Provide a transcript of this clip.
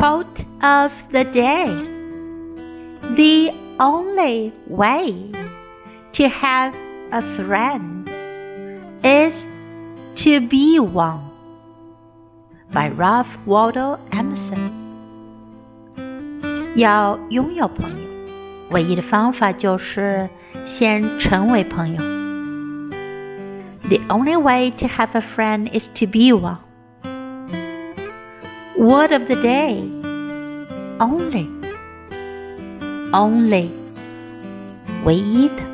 Quote of the day The only way to have a friend is to be one. By Ralph Waldo Emerson. 要拥有朋友，唯一的方法就是先成为朋友。The only way to have a friend is to be one. Word of the day only only 唯一的